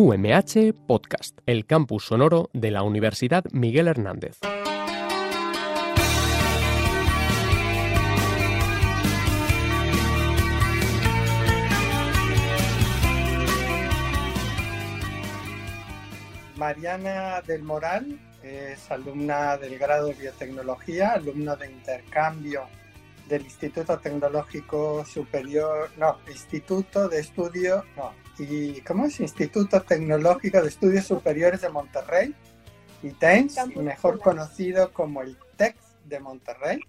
UMH Podcast, el campus sonoro de la Universidad Miguel Hernández. Mariana del Moral es alumna del grado de biotecnología, alumna de intercambio del Instituto Tecnológico Superior, no, Instituto de Estudio, no, y ¿cómo es? Instituto Tecnológico de Estudios Superiores de Monterrey, y TENS, mejor conocido como el TEC de Monterrey,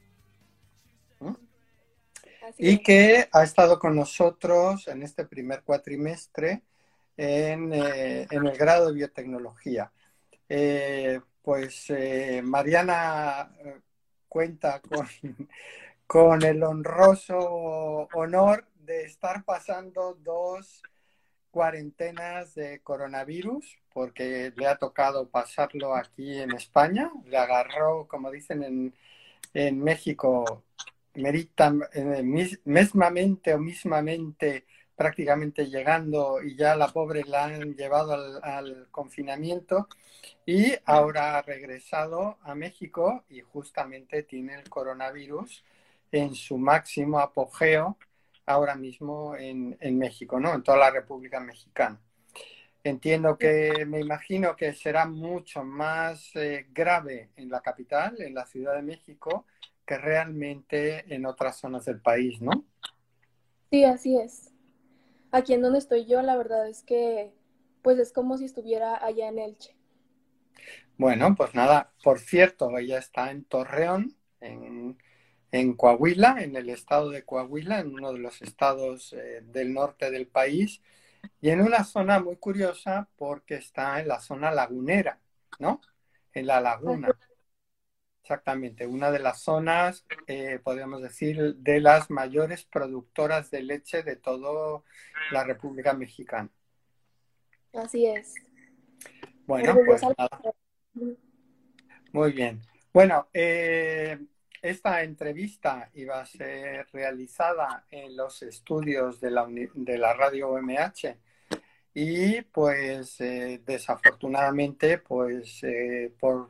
y que ha estado con nosotros en este primer cuatrimestre en, eh, en el grado de biotecnología. Eh, pues eh, Mariana cuenta con, con el honroso honor de estar pasando dos cuarentenas de coronavirus, porque le ha tocado pasarlo aquí en España. Le agarró, como dicen en, en México, merita, mesmamente o mismamente prácticamente llegando y ya la pobre la han llevado al, confinamiento y ahora ha regresado a México y justamente tiene el coronavirus en su máximo apogeo ahora mismo en, México, ¿no? En toda la República Mexicana. Entiendo que, me imagino que será mucho más eh, grave en la capital, en la Ciudad de México, que realmente en otras zonas del país, ¿no? Sí, así es aquí en donde estoy yo, la verdad es que pues es como si estuviera allá en Elche. Bueno, pues nada, por cierto, ella está en Torreón, en, Coahuila, en el estado de Coahuila, en uno de los estados eh, del norte del país, y en una zona muy curiosa porque está en la zona lagunera, ¿no? En la laguna. Exactamente, una de las zonas, eh, podríamos decir, de las mayores productoras de leche de toda la República Mexicana. Así es. Bueno, pues nada. Muy bien. Bueno, eh, esta entrevista iba a ser realizada en los estudios de la, radio OMH y pues eh, desafortunadamente pues por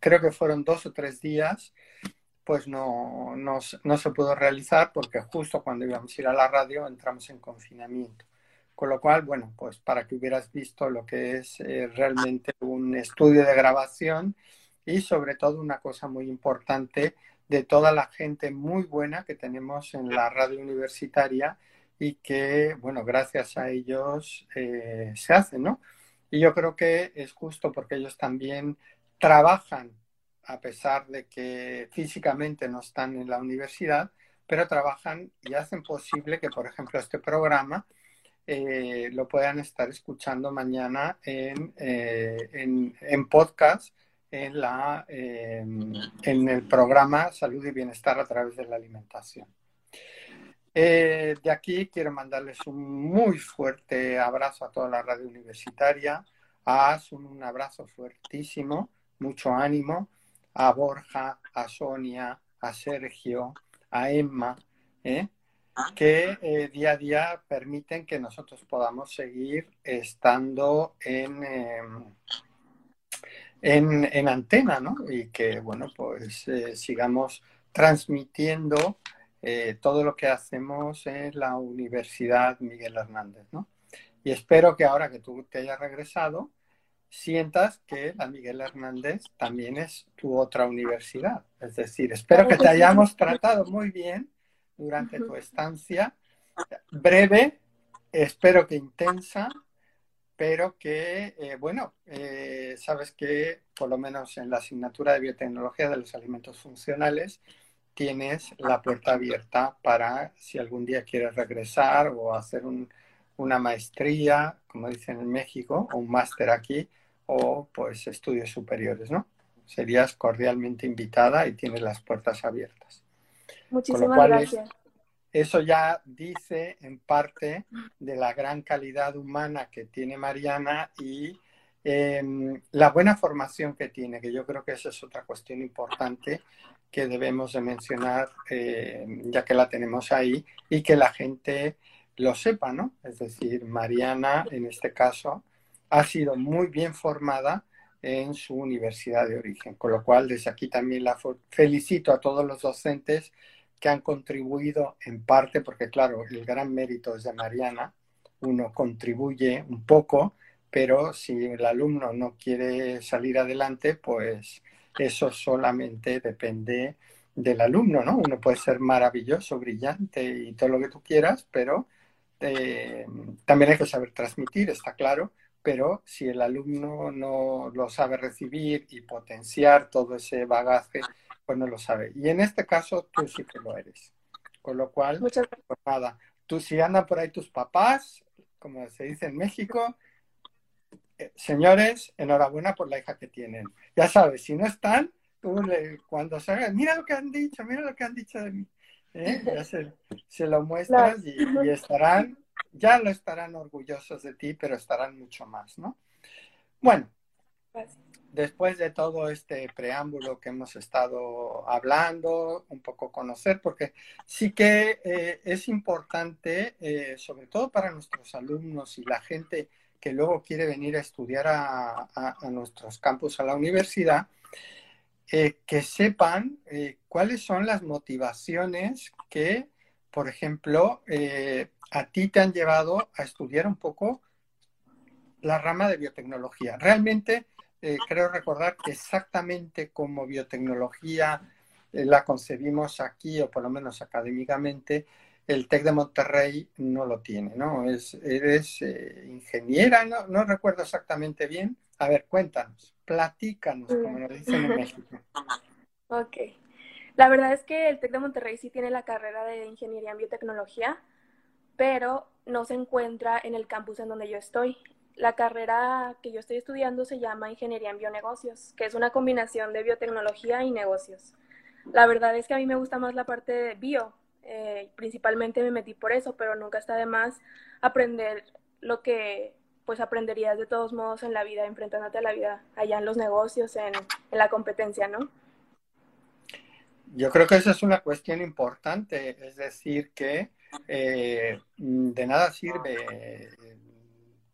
creo que fueron dos o tres días, pues no, no, se pudo realizar porque justo cuando íbamos a ir a la radio entramos en confinamiento. Con lo cual, bueno, pues para que hubieras visto lo que es eh, realmente un estudio de grabación y sobre todo una cosa muy importante de toda la gente muy buena que tenemos en la radio universitaria y que, bueno, gracias a ellos eh, se hace, ¿no? Y yo creo que es justo porque ellos también trabajan, a pesar de que físicamente no están en la universidad, pero trabajan y hacen posible que, por ejemplo, este programa eh, lo puedan estar escuchando mañana en, eh, en, podcast en, la, em, en el programa Salud y Bienestar a través de la alimentación. Eh, de aquí quiero mandarles un muy fuerte abrazo a toda la radio universitaria, a Asun un abrazo fuertísimo, mucho ánimo, a Borja, a Sonia, a Sergio, a Emma, ¿eh? que eh, día a día permiten que nosotros podamos seguir estando en, em, en, antena, ¿no? Y que, bueno, pues eh, sigamos transmitiendo todo lo que hacemos en la Universidad Miguel Hernández, ¿no? Y espero que ahora que tú te hayas regresado, sientas que la Miguel Hernández también es tu otra universidad. Es decir, espero que te hayamos tratado muy bien durante tu estancia, breve, espero que intensa, pero que, eh, bueno, eh, sabes que por lo menos en la asignatura de biotecnología de los alimentos funcionales tienes la puerta abierta para si algún día quieres regresar o hacer una maestría, como dicen en México, o un máster aquí, o pues estudios superiores, ¿no? Serías cordialmente invitada y tienes las puertas abiertas. Muchísimas gracias. Eso ya dice en parte de la gran calidad humana que tiene Mariana y em, la buena formación que tiene, que yo creo que esa es otra cuestión importante que debemos de mencionar em, ya que la tenemos ahí y que la gente lo sepa, ¿no? Es decir, Mariana en este caso ha sido muy bien formada en su universidad de origen. Con lo cual, desde aquí también la felicito a todos los docentes que han contribuido en parte, porque claro, el gran mérito es de Mariana, uno contribuye un poco, pero si el alumno no quiere salir adelante, pues eso solamente depende del alumno, ¿no? Uno puede ser maravilloso, brillante y todo lo que tú quieras, pero eh, también hay que saber transmitir, está claro, pero si el alumno no lo sabe recibir y potenciar todo ese bagaje, pues no lo sabe. Y en este caso tú sí que lo eres. Con lo cual, pues nada, tú si andan por ahí tus papás, como se dice en México, eh, señores, enhorabuena por la hija que tienen. Ya sabes, si no están, tú cuando salgan, mira lo que han dicho, mira lo que han dicho de mí. ¿eh? Ya se, lo muestras y, y estarán ya lo estarán orgullosos de ti, pero estarán mucho más, ¿no? Bueno, después de todo este preámbulo que hemos estado hablando, un poco conocer, porque sí que eh, es importante, eh, sobre todo para nuestros alumnos y la gente que luego quiere venir a estudiar a, nuestros campus, a la universidad, eh, que sepan cuáles son las motivaciones que, por ejemplo, a ti te han llevado a estudiar un poco la rama de biotecnología. Realmente eh, creo recordar que exactamente como biotecnología eh, la concebimos aquí, o por lo menos académicamente, el TEC de Monterrey no lo tiene, ¿no? Es, eres eh, ingeniera, ¿no? no recuerdo exactamente bien. A ver, cuéntanos, platícanos, como nos dicen en México. Ok. La verdad es que el TEC de Monterrey sí tiene la carrera de Ingeniería en Biotecnología, pero no se encuentra en el campus en donde yo estoy. La carrera que yo estoy estudiando se llama Ingeniería en Bionegocios, que es una combinación de biotecnología y negocios. La verdad es que a mí me gusta más la parte de bio, eh, principalmente me metí por eso, pero nunca está de más aprender lo que pues aprenderías de todos modos en la vida, enfrentándote a la vida allá en los negocios, en, la competencia, ¿no? Yo creo que esa es una cuestión importante, es decir, que eh, de nada sirve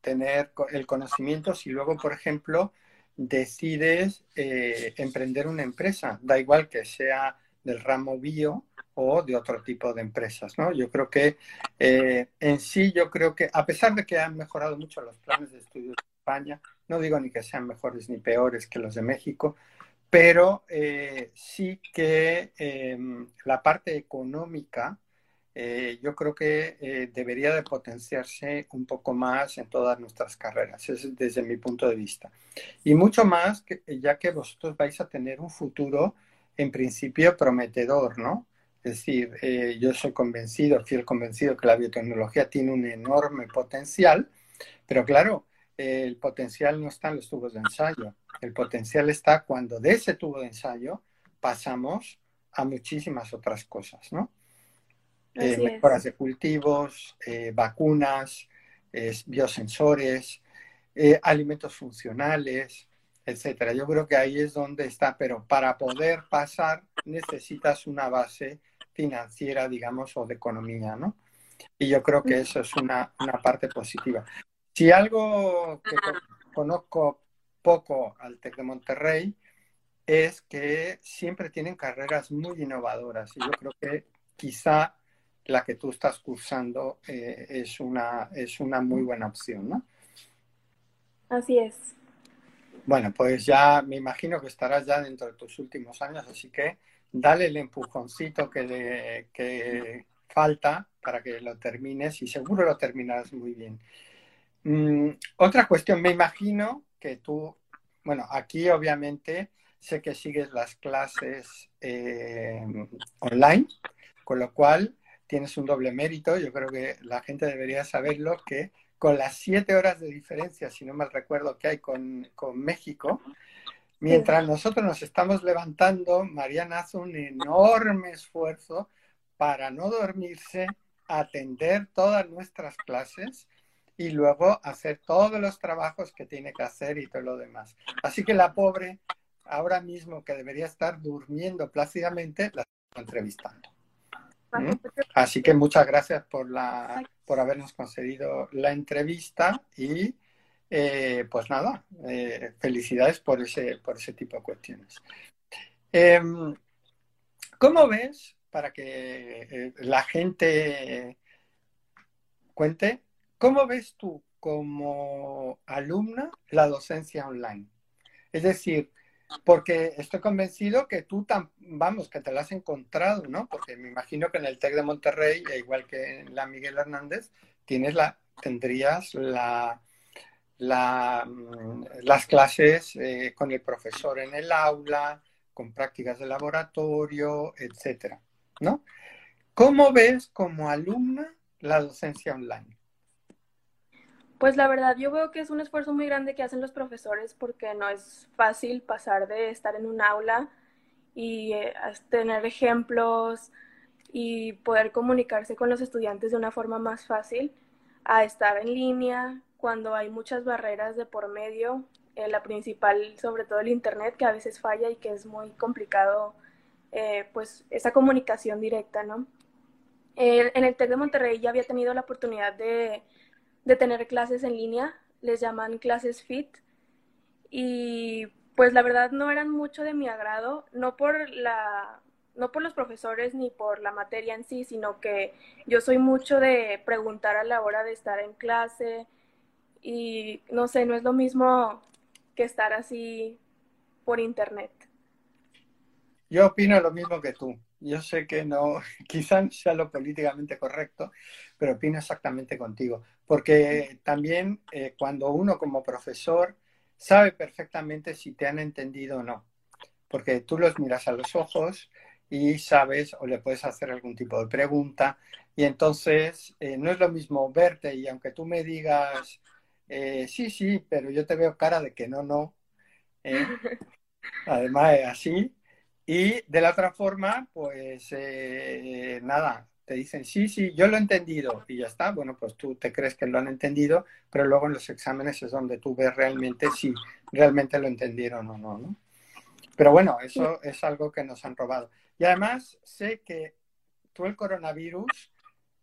tener el conocimiento si luego, por ejemplo, decides eh, emprender una empresa. Da igual que sea del ramo bio o de otro tipo de empresas, ¿no? Yo creo que eh, en sí, yo creo que a pesar de que han mejorado mucho los planes de estudios de España, no digo ni que sean mejores ni peores que los de México, pero sí que la parte económica eh, yo creo que eh, debería de potenciarse un poco más en todas nuestras carreras, es desde mi punto de vista. Y mucho más, que, ya que vosotros vais a tener un futuro en principio prometedor, ¿no? Es decir, eh, yo soy convencido, fiel convencido que la biotecnología tiene un enorme potencial, pero claro, el potencial no está en los tubos de ensayo, el potencial está cuando de ese tubo de ensayo pasamos a muchísimas otras cosas, ¿no? Eh, mejoras de cultivos, eh, vacunas, biosensores, eh, alimentos funcionales, etcétera. Yo creo que ahí es donde está, pero para poder pasar necesitas una base financiera, digamos, o de economía, ¿no? Y yo creo que eso es una, una parte positiva. Si algo que conozco poco al TEC de Monterrey es que siempre tienen carreras muy innovadoras y yo creo que quizá la que tú estás cursando eh, es, una, es una muy buena opción, ¿no? Así es. Bueno, pues ya me imagino que estarás ya dentro de tus últimos años, así que dale el empujoncito que, que falta para que lo termines y seguro lo terminarás muy bien. Mm, otra cuestión, me imagino que tú, bueno, aquí obviamente sé que sigues las clases eh, online, con lo cual tienes un doble mérito. Yo creo que la gente debería saberlo, que con las siete horas de diferencia, si no mal recuerdo, que hay con, México, mientras nosotros nos estamos levantando, Mariana hace un enorme esfuerzo para no dormirse, atender todas nuestras clases y luego hacer todos los trabajos que tiene que hacer y todo lo demás. Así que la pobre, ahora mismo que debería estar durmiendo plácidamente, la estoy entrevistando. Así que muchas gracias por, la, por habernos concedido la entrevista y eh, pues nada, eh, felicidades por ese, por ese tipo de cuestiones. Em, ¿Cómo ves, para que la gente cuente, cómo ves tú como alumna la docencia online? Es decir, porque estoy convencido que tú, vamos, que te la has encontrado, ¿no? Porque me imagino que en el TEC de Monterrey, e igual que en la Miguel Hernández, tienes la, tendrías la, la, mm, las clases eh, con el profesor en el aula, con prácticas de laboratorio, etcétera, ¿no? ¿Cómo ves como alumna la docencia online? Pues la verdad, yo veo que es un esfuerzo muy grande que hacen los profesores porque no es fácil pasar de estar en un aula y eh, tener ejemplos y poder comunicarse con los estudiantes de una forma más fácil a estar en línea cuando hay muchas barreras de por medio, eh, la principal sobre todo el internet que a veces falla y que es muy complicado eh, pues esa comunicación directa, ¿no? en el TEC de Monterrey ya había tenido la oportunidad de de tener clases en línea, les llaman clases FIT, y pues la verdad no eran mucho de mi agrado, no por la no por los profesores ni por la materia en sí, sino que yo soy mucho de preguntar a la hora de estar en clase y no sé, no es lo mismo que estar así por internet. Yo opino lo mismo que tú. Yo sé que no, quizás sea lo políticamente correcto, pero opino exactamente contigo. Porque también eh, cuando uno como profesor sabe perfectamente si te han entendido o no, porque tú los miras a los ojos y sabes o le puedes hacer algún tipo de pregunta. Y entonces eh, no es lo mismo verte y aunque tú me digas eh, sí, sí, pero yo te veo cara de que no, no, además es así. Y de la otra forma, pues nada, te dicen, sí, sí, yo lo he entendido y ya está. Bueno, pues tú te crees que lo han entendido, pero luego en los exámenes es donde tú ves realmente si realmente lo entendieron o no, ¿no? Pero bueno, eso es algo que nos han robado. Y además sé que tú el coronavirus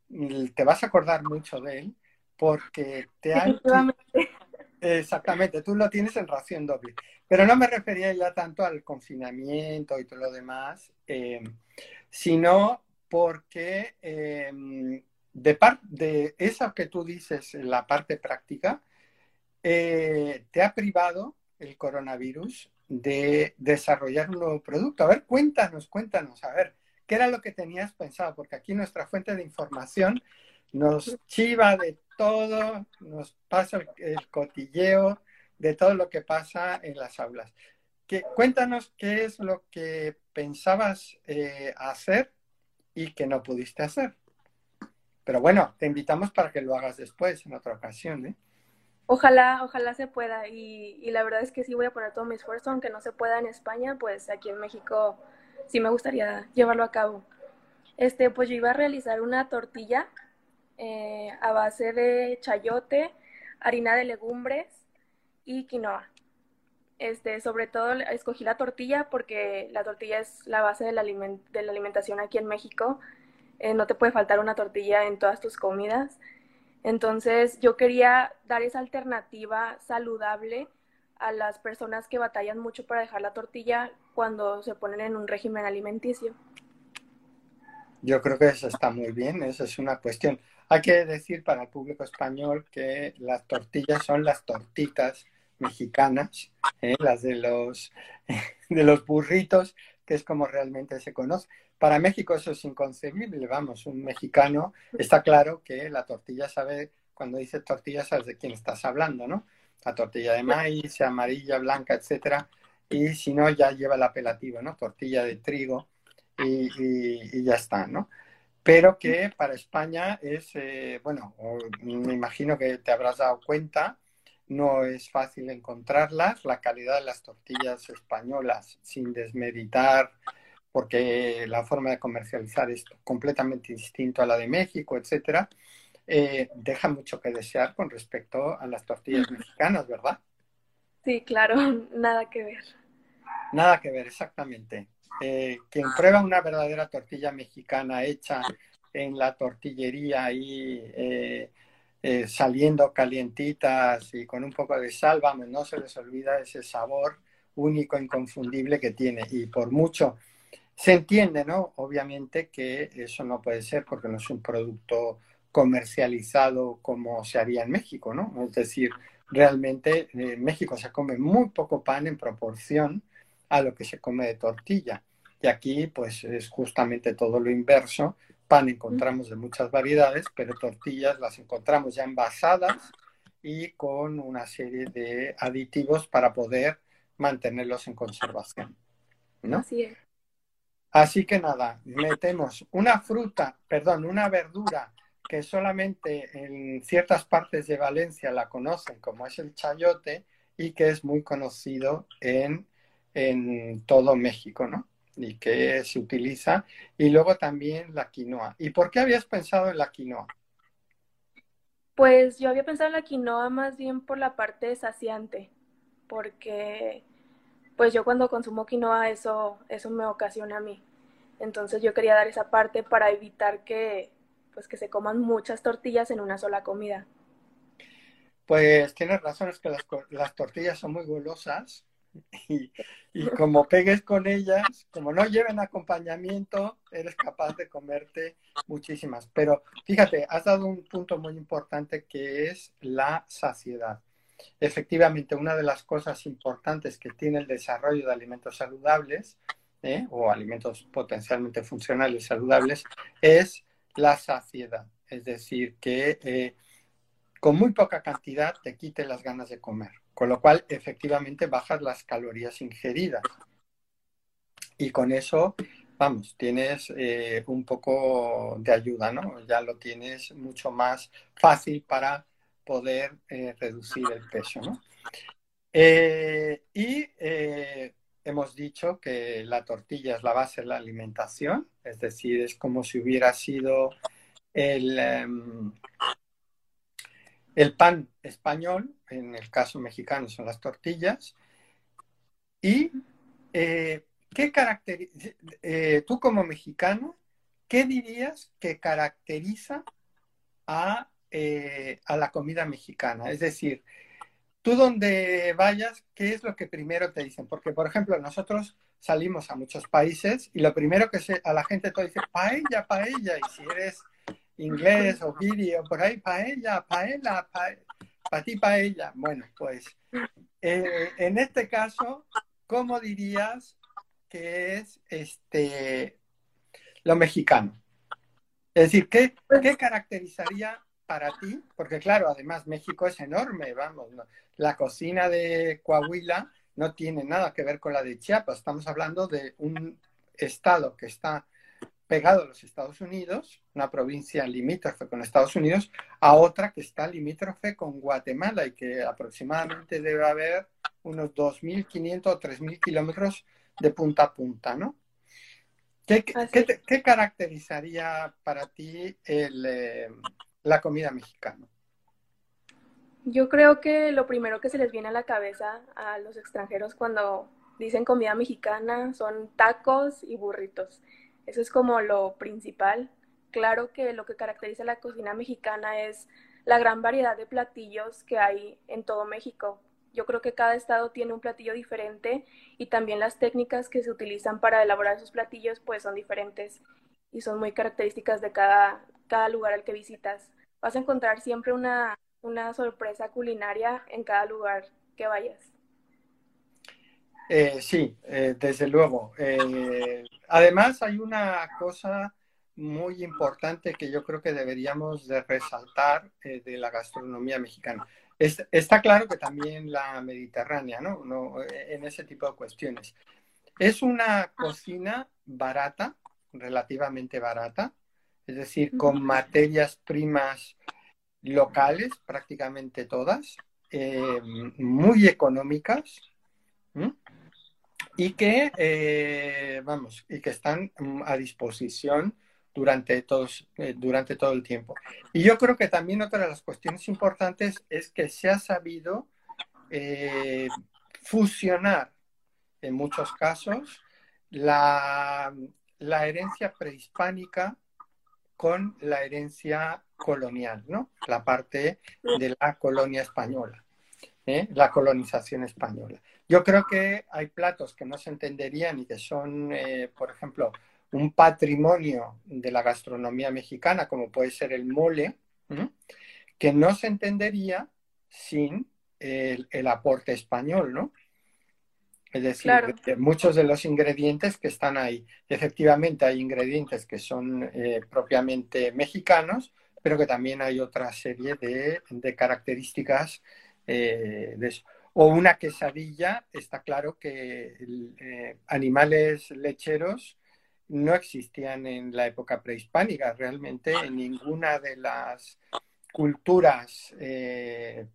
mm, te vas a acordar mucho de él porque te han... Exactamente, tú lo tienes en ración doble. Pero no me refería ya tanto al confinamiento y todo lo demás, eh, sino porque em, de, de eso que tú dices, la parte práctica, eh, te ha privado el coronavirus de desarrollar un nuevo producto. A ver, cuéntanos, cuéntanos, a ver, ¿qué era lo que tenías pensado? Porque aquí nuestra fuente de información nos chiva de todo, nos pasa el, cotilleo de todo lo que pasa en las aulas. cuéntanos qué es lo que pensabas eh, hacer y que no pudiste hacer. Pero bueno, te invitamos para que lo hagas después, en otra ocasión. ¿eh? Ojalá, ojalá se pueda. Y, la verdad es que sí voy a poner todo mi esfuerzo, aunque no se pueda en España, pues aquí en México sí me gustaría llevarlo a cabo. Este, pues yo iba a realizar una tortilla eh, a base de chayote, harina de legumbres y quinoa. Este, sobre todo escogí la tortilla porque la tortilla es la base de la, de la alimentación aquí en México. Eh, no te puede faltar una tortilla en todas tus comidas. Entonces yo quería dar esa alternativa saludable a las personas que batallan mucho para dejar la tortilla cuando se ponen en un régimen alimenticio. Yo creo que eso está muy bien, esa es una cuestión. Hay que decir para el público español que las tortillas son las tortitas mexicanas, ¿eh? las de los, de los burritos, que es como realmente se conoce. Para México eso es inconcebible, vamos, un mexicano está claro que la tortilla sabe, cuando dice tortilla sabes de quién estás hablando, ¿no? La tortilla de maíz, amarilla, blanca, etcétera, y si no ya lleva el apelativo, ¿no? Tortilla de trigo y, y, ya está, ¿no? Pero que para España es, eh, bueno, me imagino que te habrás dado cuenta, no es fácil encontrarlas. La calidad de las tortillas españolas, sin desmeditar, porque la forma de comercializar es completamente distinto a la de México, etcétera, eh, deja mucho que desear con respecto a las tortillas mexicanas, ¿verdad? Sí, claro, nada que ver. Nada que ver, exactamente. Eh, quien prueba una verdadera tortilla mexicana hecha en la tortillería y eh, saliendo calientitas y con un poco de sal, vamos, no se les olvida ese sabor único, inconfundible que tiene. Y por mucho, se entiende, ¿no? Obviamente que eso no puede ser porque no es un producto comercializado como se haría en México, ¿no? Es decir, realmente en México se come muy poco pan en proporción a lo que se come de tortilla. Y aquí, pues, es justamente todo lo inverso. Pan encontramos de muchas variedades, pero tortillas las encontramos ya envasadas y con una serie de aditivos para poder mantenerlos en conservación. ¿no? Así es. Así que nada, metemos una fruta, perdón, una verdura que solamente en ciertas partes de Valencia la conocen, como es el chayote, y que es muy conocido en, en todo México, ¿no? Y que se utiliza. Y luego también la quinoa. ¿Y por qué habías pensado en la quinoa? Pues yo había pensado en la quinoa más bien por la parte saciante, porque pues yo cuando consumo quinoa eso, eso me ocasiona a mí. Entonces yo quería dar esa parte para evitar que, pues, que se coman muchas tortillas en una sola comida. Pues tienes razón, es que las, tortillas son muy golosas y, como pegues con ellas, como no lleven acompañamiento, eres capaz de comerte muchísimas. Pero fíjate, has dado un punto muy importante que es la saciedad. Efectivamente, una de las cosas importantes que tiene el desarrollo de alimentos saludables ¿eh? o alimentos potencialmente funcionales saludables es la saciedad. Es decir, que eh, con muy poca cantidad te quite las ganas de comer, con lo cual efectivamente bajas las calorías ingeridas. Y con eso, vamos, tienes eh, un poco de ayuda, ¿no? Ya lo tienes mucho más fácil para poder eh, reducir el peso. ¿no? Eh, y hemos dicho que la tortilla es la base de la alimentación, es decir, es como si hubiera sido el, em, el pan español, en el caso mexicano son las tortillas. ¿Y qué caracteriza, tú como mexicano, qué dirías que caracteriza a eh, a la comida mexicana. Es decir, tú donde vayas, ¿qué es lo que primero te dicen? Porque, por ejemplo, nosotros salimos a muchos países y lo primero que se, a la gente te dice, paella, paella, y si eres inglés o vídeo por ahí, paella, paella, para ti paella. Bueno, pues eh, en este caso, ¿cómo dirías que es este lo mexicano? Es decir, ¿qué, ¿qué caracterizaría para ti? Porque claro, además México es enorme, vamos, la cocina de Coahuila no tiene nada que ver con la de Chiapas, estamos hablando de un estado que está pegado a los Estados Unidos, una provincia limítrofe con Estados Unidos, a otra que está limítrofe con Guatemala y que aproximadamente debe haber unos 2.500 o 3.000 kilómetros de punta a punta, ¿no? ¿Qué, qué, caracterizaría para ti el, eh, la comida mexicana? Yo creo que lo primero que se les viene a la cabeza a los extranjeros cuando dicen comida mexicana son tacos y burritos. Eso es como lo principal. Claro que lo que caracteriza la cocina mexicana es la gran variedad de platillos que hay en todo México. Yo creo que cada estado tiene un platillo diferente y también las técnicas que se utilizan para elaborar sus platillos pues son diferentes y son muy características de cada, cada lugar al que visitas. Vas a encontrar siempre una, sorpresa culinaria en cada lugar que vayas. Eh, sí, eh, desde luego. Eh, además, hay una cosa muy importante que yo creo que deberíamos de resaltar de la gastronomía mexicana. está claro que también la mediterránea, ¿no? ¿no? En ese tipo de cuestiones. Es una cocina barata, relativamente barata, es decir, con materias primas locales, prácticamente todas, eh, muy económicas y que, eh, vamos, y que están mm, a disposición durante, todos, eh, durante todo el tiempo. Y yo creo que también otra de las cuestiones importantes es que se ha sabido fusionar en muchos casos la, la herencia prehispánica con la herencia colonial, ¿no? La parte de la colonia española, ¿eh? la colonización española. Yo creo que hay platos que no se entenderían y que son, eh, por ejemplo, un patrimonio de la gastronomía mexicana, como puede ser el mole, que no se entendería sin el, el aporte español, ¿no? Es decir, muchos de los ingredientes que están ahí. Efectivamente, hay ingredientes que son eh, propiamente mexicanos, pero que también hay otra serie de, características eh, de eso. O una quesadilla, está claro que eh, animales lecheros no existían en la época prehispánica. Realmente en ninguna de las culturas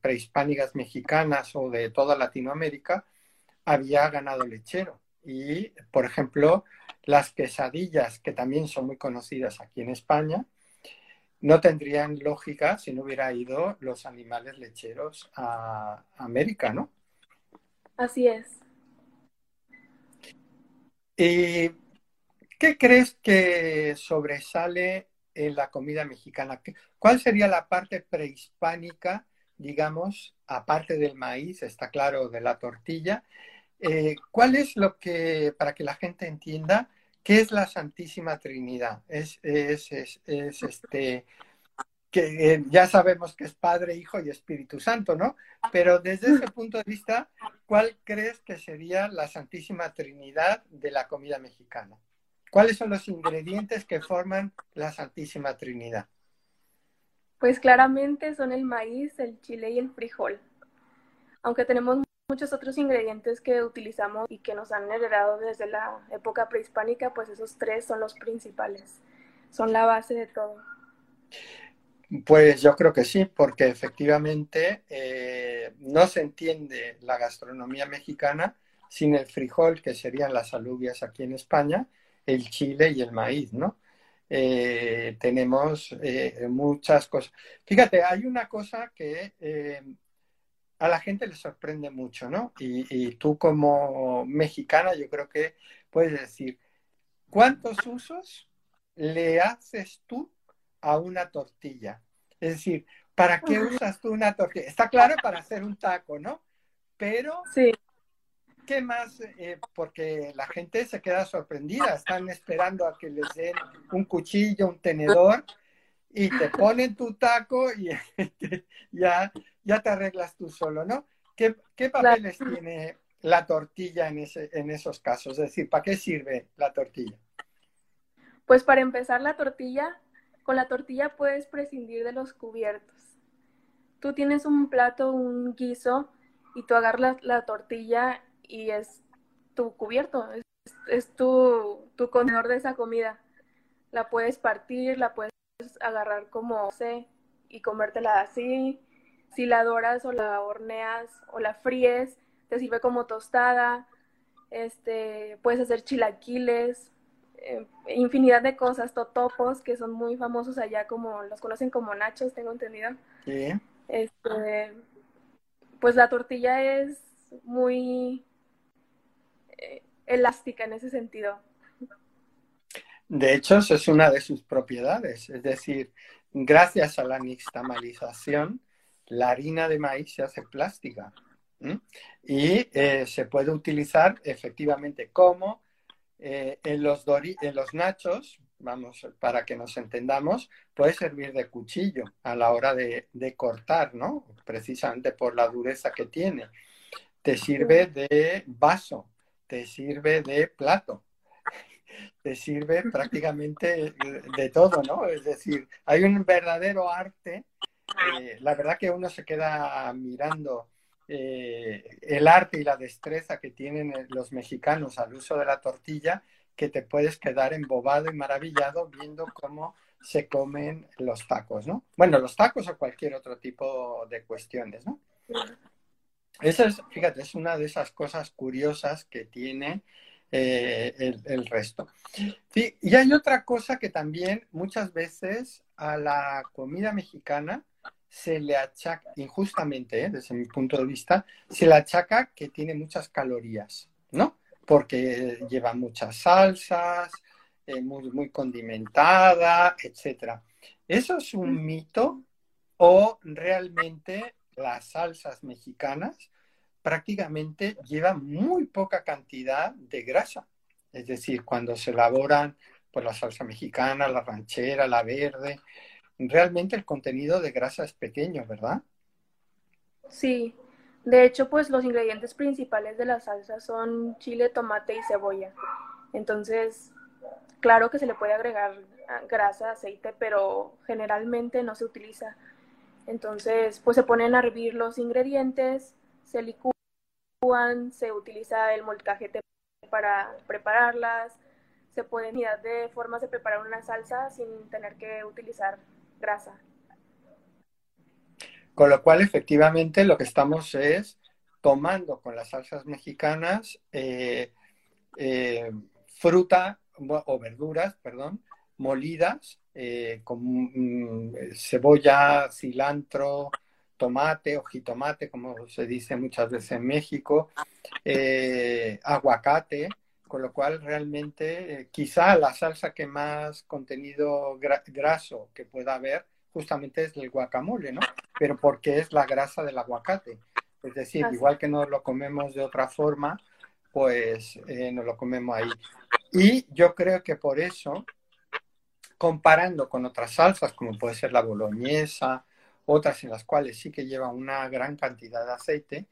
prehispánicas mexicanas o de toda Latinoamérica había ganado lechero. Y, por ejemplo, las quesadillas, que también son muy conocidas aquí en España, no tendrían lógica si no hubiera ido los animales lecheros a América, ¿no? Así es. ¿Y qué crees que sobresale en la comida mexicana? ¿Cuál sería la parte prehispánica, digamos, aparte del maíz, está claro, de la tortilla? Eh, ¿cuál es lo que, para que la gente entienda, qué es la Santísima Trinidad? Es, es, es, este, que eh, ya sabemos que es Padre, Hijo y Espíritu Santo, ¿no? Pero desde ese punto de vista, ¿cuál crees que sería la Santísima Trinidad de la comida mexicana? ¿Cuáles son los ingredientes que forman la Santísima Trinidad? Pues claramente son el maíz, el chile y el frijol. Aunque tenemos muchos otros ingredientes que utilizamos y que nos han heredado desde la época prehispánica, pues esos tres son los principales, son la base de todo. Pues yo creo que sí, porque efectivamente eh, no se entiende la gastronomía mexicana sin el frijol, que serían las alubias aquí en España, el chile y el maíz, ¿no? Eh, tenemos eh, muchas cosas. Fíjate, hay una cosa que a la gente le sorprende mucho, ¿no? Y, tú como mexicana, yo creo que puedes decir, ¿cuántos usos le haces tú a una tortilla? Es decir, ¿para qué usas tú una tortilla? Está claro para hacer un taco, ¿no? Pero, sí. ¿qué más? Eh, porque la gente se queda sorprendida, están esperando a que les den un cuchillo, un tenedor, y te ponen tu taco y ya ya te arreglas tú solo, ¿no? ¿Qué, papeles tiene la tortilla en, ese, en esos casos? Es decir, ¿para qué sirve la tortilla? Pues para empezar la tortilla, con la tortilla puedes prescindir de los cubiertos. Tú tienes un plato, un guiso, y tú agarras la, tortilla y es tu cubierto, es, tu, tu contenedor de esa comida. La puedes partir, la puedes agarrar como sé y comértela así, si la doras o la horneas o la fríes, te sirve como tostada, este, puedes hacer chilaquiles, eh, infinidad de cosas, totopos, que son muy famosos allá, como los conocen como nachos, tengo entendido. Sí. Este, pues la tortilla es muy eh, elástica en ese sentido. De hecho, eso es una de sus propiedades, es decir, gracias a la nixtamalización, la harina de maíz se hace plástica y eh, se puede utilizar efectivamente como eh, en, los en los nachos, vamos, para que nos entendamos, puede servir de cuchillo a la hora de, cortar, ¿no? Precisamente por la dureza que tiene. Te sirve de vaso, te sirve de plato, te sirve prácticamente de todo, ¿no? Es decir, hay un verdadero arte eh, la verdad que uno se queda mirando eh, el arte y la destreza que tienen eh, los mexicanos al uso de la tortilla, que te puedes quedar embobado y maravillado viendo cómo se comen los tacos, ¿no? Bueno, los tacos o cualquier otro tipo de cuestiones, ¿no? Esa es, fíjate, es una de esas cosas curiosas que tiene el, el, resto. Sí, y hay otra cosa que también muchas veces a la comida mexicana se le achaca, injustamente, ¿eh? desde mi punto de vista, se le achaca que tiene muchas calorías, ¿no? Porque lleva muchas salsas, eh, muy, muy condimentada, etcétera. ¿Eso es un mito o realmente las salsas mexicanas prácticamente llevan muy poca cantidad de grasa? Es decir, cuando se elaboran por la salsa mexicana, la ranchera, la verde, realmente el contenido de grasa es pequeño, ¿verdad? Sí, de hecho, pues los ingredientes principales de la salsa son chile, tomate y cebolla. Entonces, claro que se le puede agregar ah, grasa, aceite, pero generalmente no se utiliza. Entonces, pues se ponen a hervir los ingredientes, se licúan, se utiliza el molcajete para prepararlas, se pueden unidad de formas de preparar una salsa sin tener que utilizar grasa. Con lo cual, efectivamente, lo que estamos es tomando con las salsas mexicanas eh, eh, fruta o verduras, perdón, molidas eh, con mm, cebolla, cilantro, tomate o jitomate, como se dice muchas veces en México, aguacate, con lo cual realmente quizá la salsa que más contenido graso que pueda haber justamente es el guacamole, ¿no? Pero porque es la grasa del aguacate. Es decir, igual que no lo comemos de otra forma, pues eh, nos lo comemos ahí. Y yo creo que por eso, comparando con otras salsas, como puede ser la boloñesa, otras en las cuales sí que lleva una gran cantidad de aceite,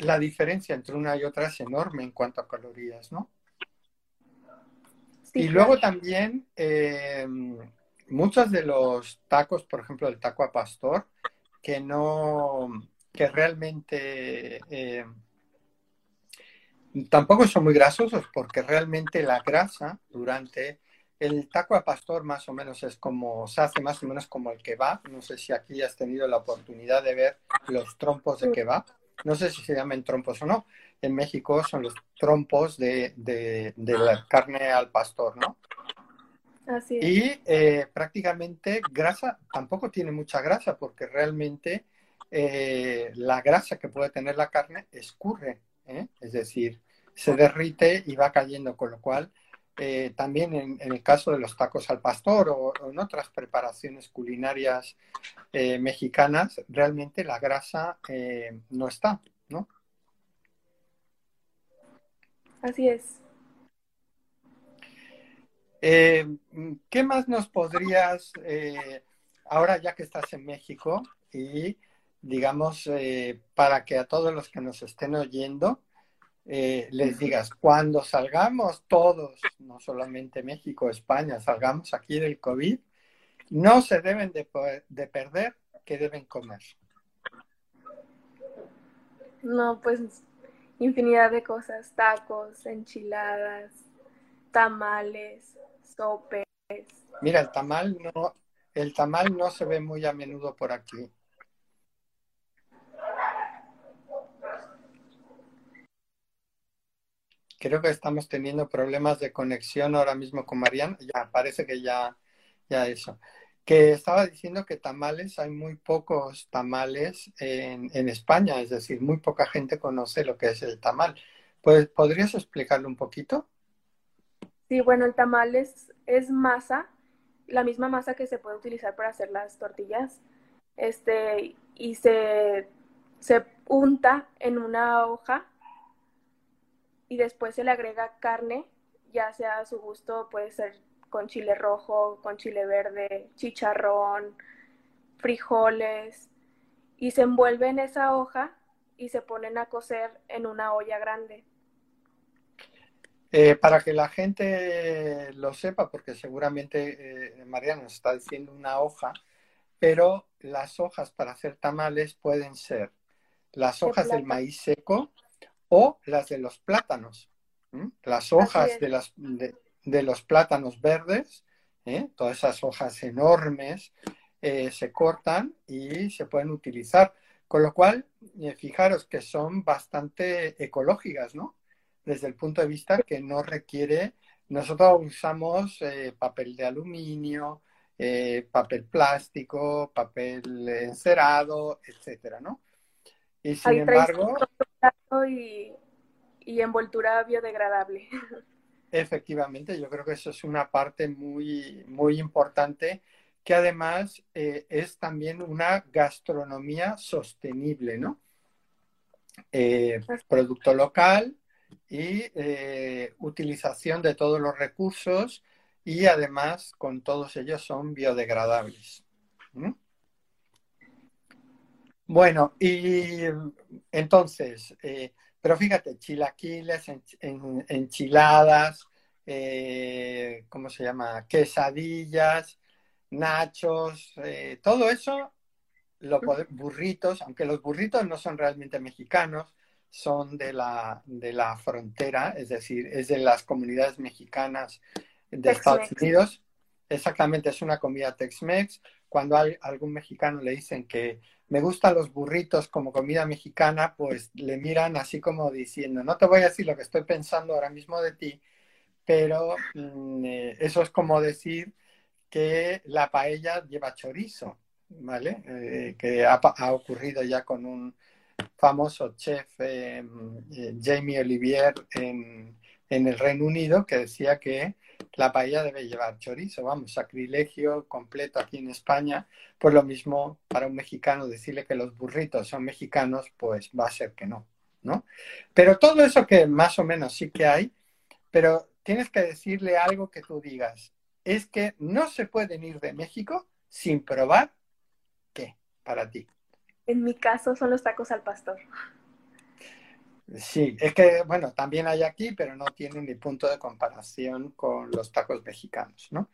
la diferencia entre una y otra es enorme en cuanto a calorías, ¿no? y luego también eh, muchos de los tacos, por ejemplo, el taco a pastor, que no, que realmente eh, tampoco son muy grasosos porque realmente la grasa durante el taco a pastor más o menos es como, se hace más o menos como el kebab. No sé si aquí has tenido la oportunidad de ver los trompos de kebab. No sé si se llaman trompos o no. En México son los trompos de, de la carne al pastor, ¿no? Y eh, prácticamente grasa, tampoco tiene mucha grasa porque realmente eh, la grasa que puede tener la carne escurre, ¿eh? es decir, se derrite y va cayendo, con lo cual también en, el caso de los tacos al pastor o, en otras preparaciones culinarias mexicanas, realmente la grasa no está, ¿no? Así es. Eh, ¿Qué más nos podrías, eh, ahora ya que estás en México, y digamos, eh, para que a todos los que nos estén oyendo, les digas, cuando salgamos todos, no solamente México, España, salgamos aquí del COVID, no se deben de, de perder que deben comer. No, pues infinidad de cosas, tacos, enchiladas, tamales, Mira, el tamal no, el tamal no se ve muy a menudo por aquí. Creo que estamos teniendo problemas de conexión ahora mismo con Mariana. Ya, parece que ya, ya eso. Que estaba diciendo que tamales, hay muy pocos tamales en, España, es decir, muy poca gente conoce lo que es el tamal. Pues, ¿podrías explicarlo un poquito? Sí, bueno, el tamal es, masa, la misma masa que se puede utilizar para hacer las tortillas, este, y se, se unta en una hoja y después se le agrega carne, ya sea a su gusto, puede ser con chile rojo, con chile verde, chicharrón, frijoles, y se envuelve en esa hoja y se ponen a cocer en una olla grande. Eh, para que la gente lo sepa, porque seguramente eh, Mariana nos está diciendo una hoja, pero las hojas para hacer tamales pueden ser las hojas del maíz seco o las de los plátanos. Las hojas de, las, de, los plátanos verdes, ¿eh? todas esas hojas enormes, se cortan y se pueden utilizar. Con lo cual, fijaros que son bastante ecológicas, ¿no? desde el punto de vista que no requiere, nosotros usamos eh, papel de aluminio, eh, papel plástico, papel encerado, etcétera, ¿no? Y sin embargo... Y, y envoltura biodegradable. Efectivamente, yo creo que eso es una parte muy, muy importante que además eh, es también una gastronomía sostenible, ¿no? Eh, producto local y eh, utilización de todos los recursos y además con todos ellos son biodegradables. Bueno, y entonces, pero fíjate, chilaquiles, enchiladas, ¿cómo se llama? Quesadillas, nachos, eh, todo eso, lo burritos, aunque los burritos no son realmente mexicanos, son de la, de la frontera, es decir, es de las comunidades mexicanas de Estados Unidos. Exactamente, es una comida Tex-Mex. Cuando a algún mexicano le dicen que me gustan los burritos como comida mexicana, pues le miran así como diciendo, no te voy a decir lo que estoy pensando ahora mismo de ti, pero mm, eh, eso es como decir que la paella lleva chorizo, ¿vale? Eh, que ha, ocurrido ya con un famoso chef, eh, Jamie Olivier, en, el Reino Unido, que decía que la paella debe llevar chorizo, vamos, sacrilegio completo aquí en España, pues lo mismo para un mexicano decirle que los burritos son mexicanos, pues va a ser que no, ¿no? Pero todo eso que más o menos sí que hay, pero tienes que decirle algo que tú digas, es que no se pueden ir de México sin probar qué para ti. En mi caso son los tacos al pastor. Sí, es que, bueno, también hay aquí, pero no tienen ni punto de comparación con los tacos mexicanos, ¿no?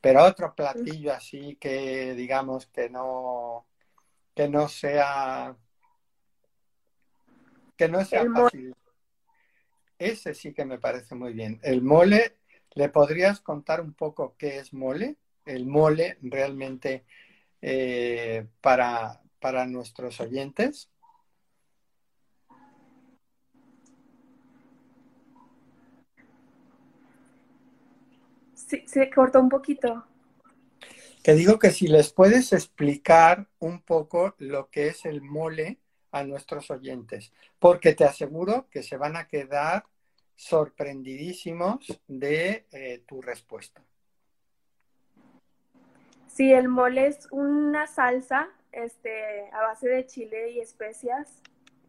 Pero otro platillo así que, digamos, que no, que no sea, que no sea fácil. Ese sí que me parece muy bien. El mole ¿Le podrías contar un poco qué es mole? El mole realmente eh, para, para nuestros oyentes. Sí, se cortó un poquito. Que digo que si les puedes explicar un poco lo que es el mole a nuestros oyentes, porque te aseguro que se van a quedar sorprendidísimos de eh, tu respuesta. Sí, el mole es una salsa este, a base de chile y especias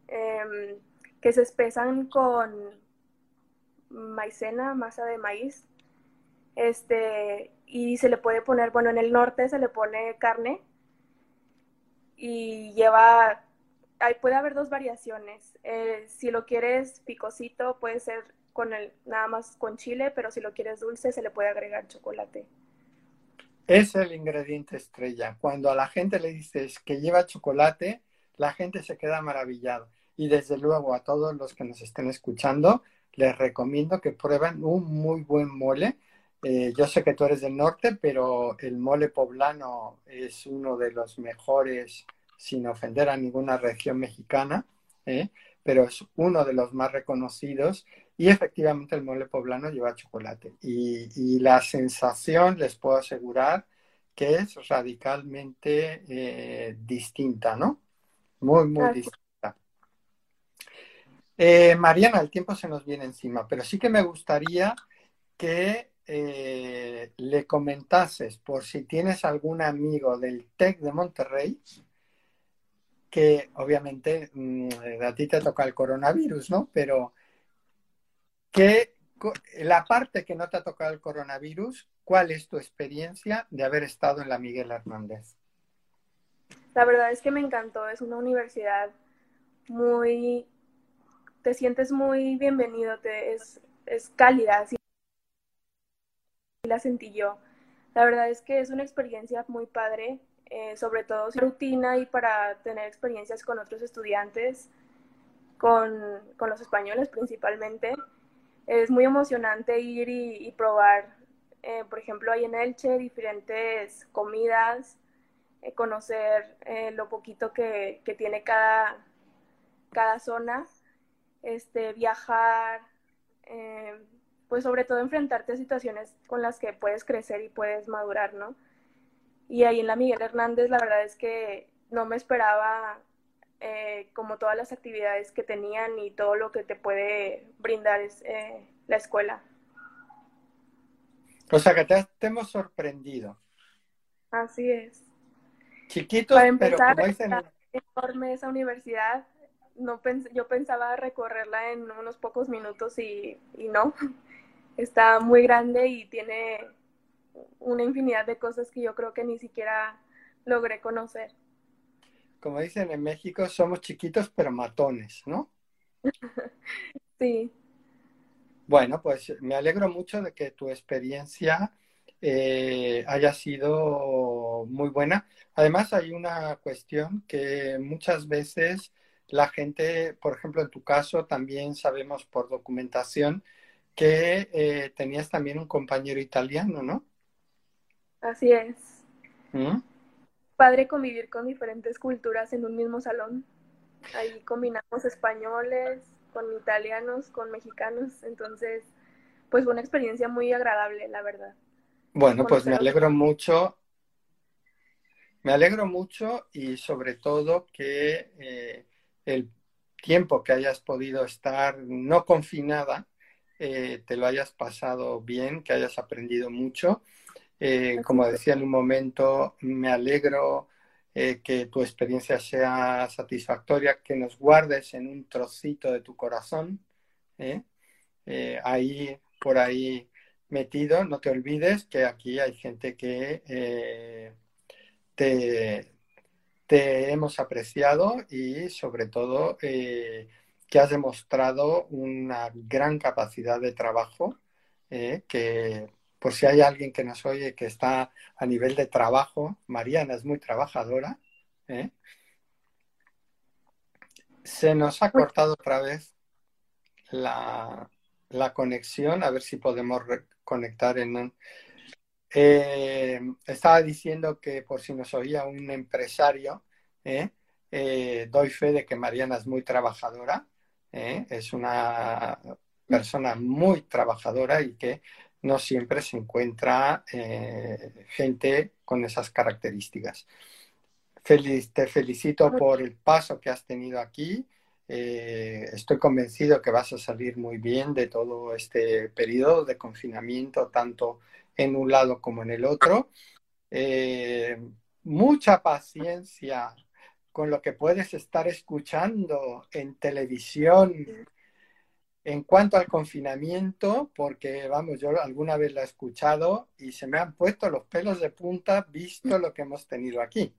em, que se espesan con maicena, masa de maíz. Este, y se le puede poner, bueno, en el norte se le pone carne y lleva, ahí puede haber dos variaciones. Eh, si lo quieres picosito, puede ser con el, nada más con chile, pero si lo quieres dulce se le puede agregar chocolate. Es el ingrediente estrella. Cuando a la gente le dices que lleva chocolate, la gente se queda maravillado. Y desde luego a todos los que nos estén escuchando, les recomiendo que prueben un muy buen mole. Eh, yo sé que tú eres del norte, pero el mole poblano es uno de los mejores, sin ofender a ninguna región mexicana, ¿eh? pero es uno de los más reconocidos y efectivamente el mole poblano lleva chocolate. Y, la sensación, les puedo asegurar, que es radicalmente eh, distinta, ¿no? Muy, muy distinta. Eh, Mariana, el tiempo se nos viene encima, pero sí que me gustaría que eh, le comentases por si tienes algún amigo del TEC de Monterrey, que obviamente mm, a ti te toca el coronavirus, ¿no? Pero que la parte que no te ha tocado el coronavirus, ¿cuál es tu experiencia de haber estado en la Miguel Hernández? La verdad es que me encantó, es una universidad muy, te sientes muy bienvenido, te, es, es cálida, la sentí yo. La verdad es que es una experiencia muy padre, eh, sobre todo sin rutina y para tener experiencias con otros estudiantes, con, con los españoles principalmente es muy emocionante ir y, probar, eh, por ejemplo, ahí en Elche, diferentes comidas, eh, conocer lo poquito que, tiene cada, cada zona, este, viajar, pues sobre todo enfrentarte a situaciones con las que puedes crecer y puedes madurar, ¿no? Y ahí en la Miguel Hernández, la verdad es que no me esperaba eh, como todas las actividades que tenían y todo lo que te puede brindar es, eh, la escuela. O sea que te, hemos sorprendido. Así es. Chiquitos, Para empezar, pero como enorme esa universidad. No yo pensaba recorrerla en unos pocos minutos y, y no. Está muy grande y tiene una infinidad de cosas que yo creo que ni siquiera logré conocer. Como dicen en México, somos chiquitos pero matones, ¿no? sí. Bueno, pues me alegro mucho de que tu experiencia eh, haya sido muy buena. Además, hay una cuestión que muchas veces la gente, por ejemplo, en tu caso, también sabemos por documentación que eh, tenías también un compañero italiano, ¿no? Así es. ¿Mm? Padre convivir con diferentes culturas en un mismo salón. Ahí combinamos españoles, con italianos, con mexicanos, entonces, pues fue una experiencia muy agradable, la verdad. Bueno, pues me alegro mucho. Me alegro mucho y sobre todo que eh, el tiempo que hayas podido estar no confinada, eh, te lo hayas pasado bien, que hayas aprendido mucho. Eh, como decía en un momento, me alegro eh, que tu experiencia sea satisfactoria, que nos guardes en un trocito de tu corazón, ahí, por ahí metido. No te olvides que aquí hay gente que te, te, hemos apreciado y sobre todo que has demostrado una gran capacidad de trabajo que por si hay alguien que nos oye que está a nivel de trabajo, Mariana es muy trabajadora. ¿eh? Se nos ha cortado otra vez la, conexión, a ver si podemos conectar en un... Eh, estaba diciendo que por si nos oía un empresario, ¿eh? doy fe de que Mariana es muy trabajadora, es una persona muy trabajadora y que no siempre se encuentra eh, gente con esas características. te felicito por el paso que has tenido aquí. Eh, estoy convencido que vas a salir muy bien de todo este periodo de confinamiento, tanto en un lado como en el otro. Eh, mucha paciencia con lo que puedes estar escuchando en televisión, en cuanto al confinamiento, porque vamos, yo alguna vez la he escuchado y se me han puesto los pelos de punta visto lo que hemos tenido aquí.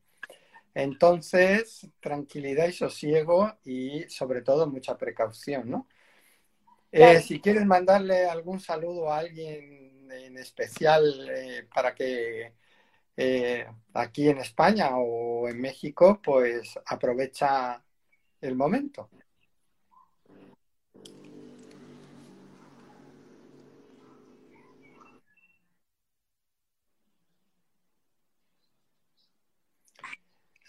Entonces, tranquilidad y sosiego y sobre todo mucha precaución, ¿no? Eh, si quieres mandarle algún saludo a alguien en especial eh, para que eh, aquí en España o en México, pues aprovecha el momento.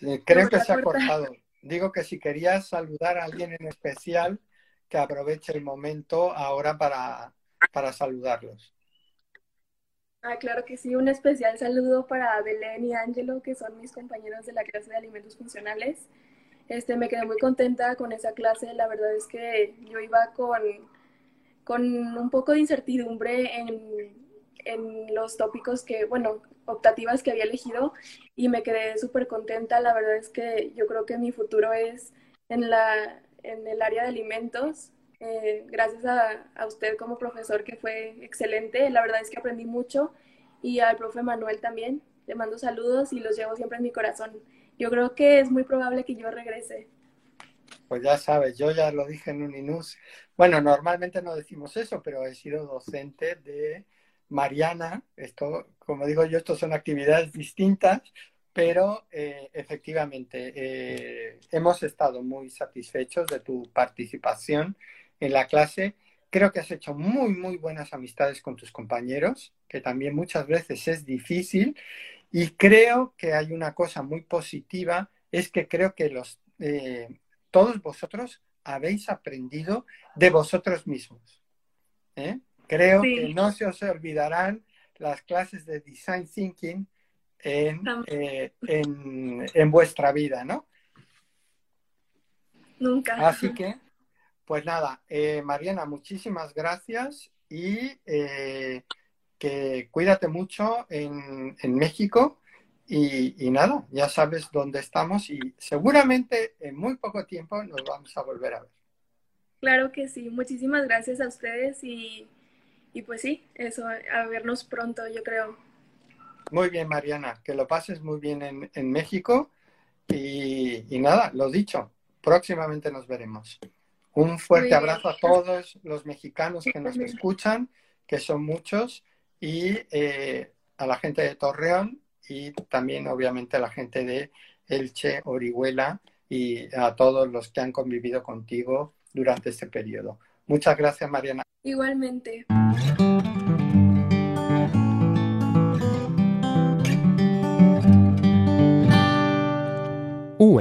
Eh, creo que se ha cortado. Digo que si querías saludar a alguien en especial, que aproveche el momento ahora para, para saludarlos. Ah, claro que sí, un especial saludo para Belén y Ángelo, que son mis compañeros de la clase de alimentos funcionales. Este, me quedé muy contenta con esa clase, la verdad es que yo iba con, con un poco de incertidumbre en, en los tópicos que, bueno, optativas que había elegido y me quedé súper contenta. La verdad es que yo creo que mi futuro es en, la, en el área de alimentos. Eh, gracias a, a, usted como profesor que fue excelente. La verdad es que aprendí mucho y al profe Manuel también. Le mando saludos y los llevo siempre en mi corazón. Yo creo que es muy probable que yo regrese. Pues ya sabes, yo ya lo dije en un INUS. Bueno, normalmente no decimos eso, pero he sido docente de Mariana. Esto, como digo yo, esto son actividades distintas, pero eh, efectivamente eh, hemos estado muy satisfechos de tu participación en la clase. Creo que has hecho muy, muy buenas amistades con tus compañeros, que también muchas veces es difícil. Y creo que hay una cosa muy positiva, es que creo que los, eh, todos vosotros habéis aprendido de vosotros mismos. Creo que no se os olvidarán las clases de Design Thinking eh, en, en, vuestra vida, ¿no? Nunca. Así que, pues nada, eh, Mariana, muchísimas gracias y eh, que cuídate mucho en, México y, nada, ya sabes dónde estamos y seguramente en muy poco tiempo nos vamos a volver a ver. Claro que sí, muchísimas gracias a ustedes y, pues sí, eso, a vernos pronto, yo creo. Muy bien, Mariana, que lo pases muy bien en, México y, y nada, lo dicho, próximamente nos veremos. Un fuerte abrazo a todos los mexicanos que nos escuchan, que son muchos, y eh, a la gente de Torreón y también obviamente a la gente de Elche, Orihuela y a todos los que han convivido contigo durante este periodo. Muchas gracias, Mariana. Igualmente.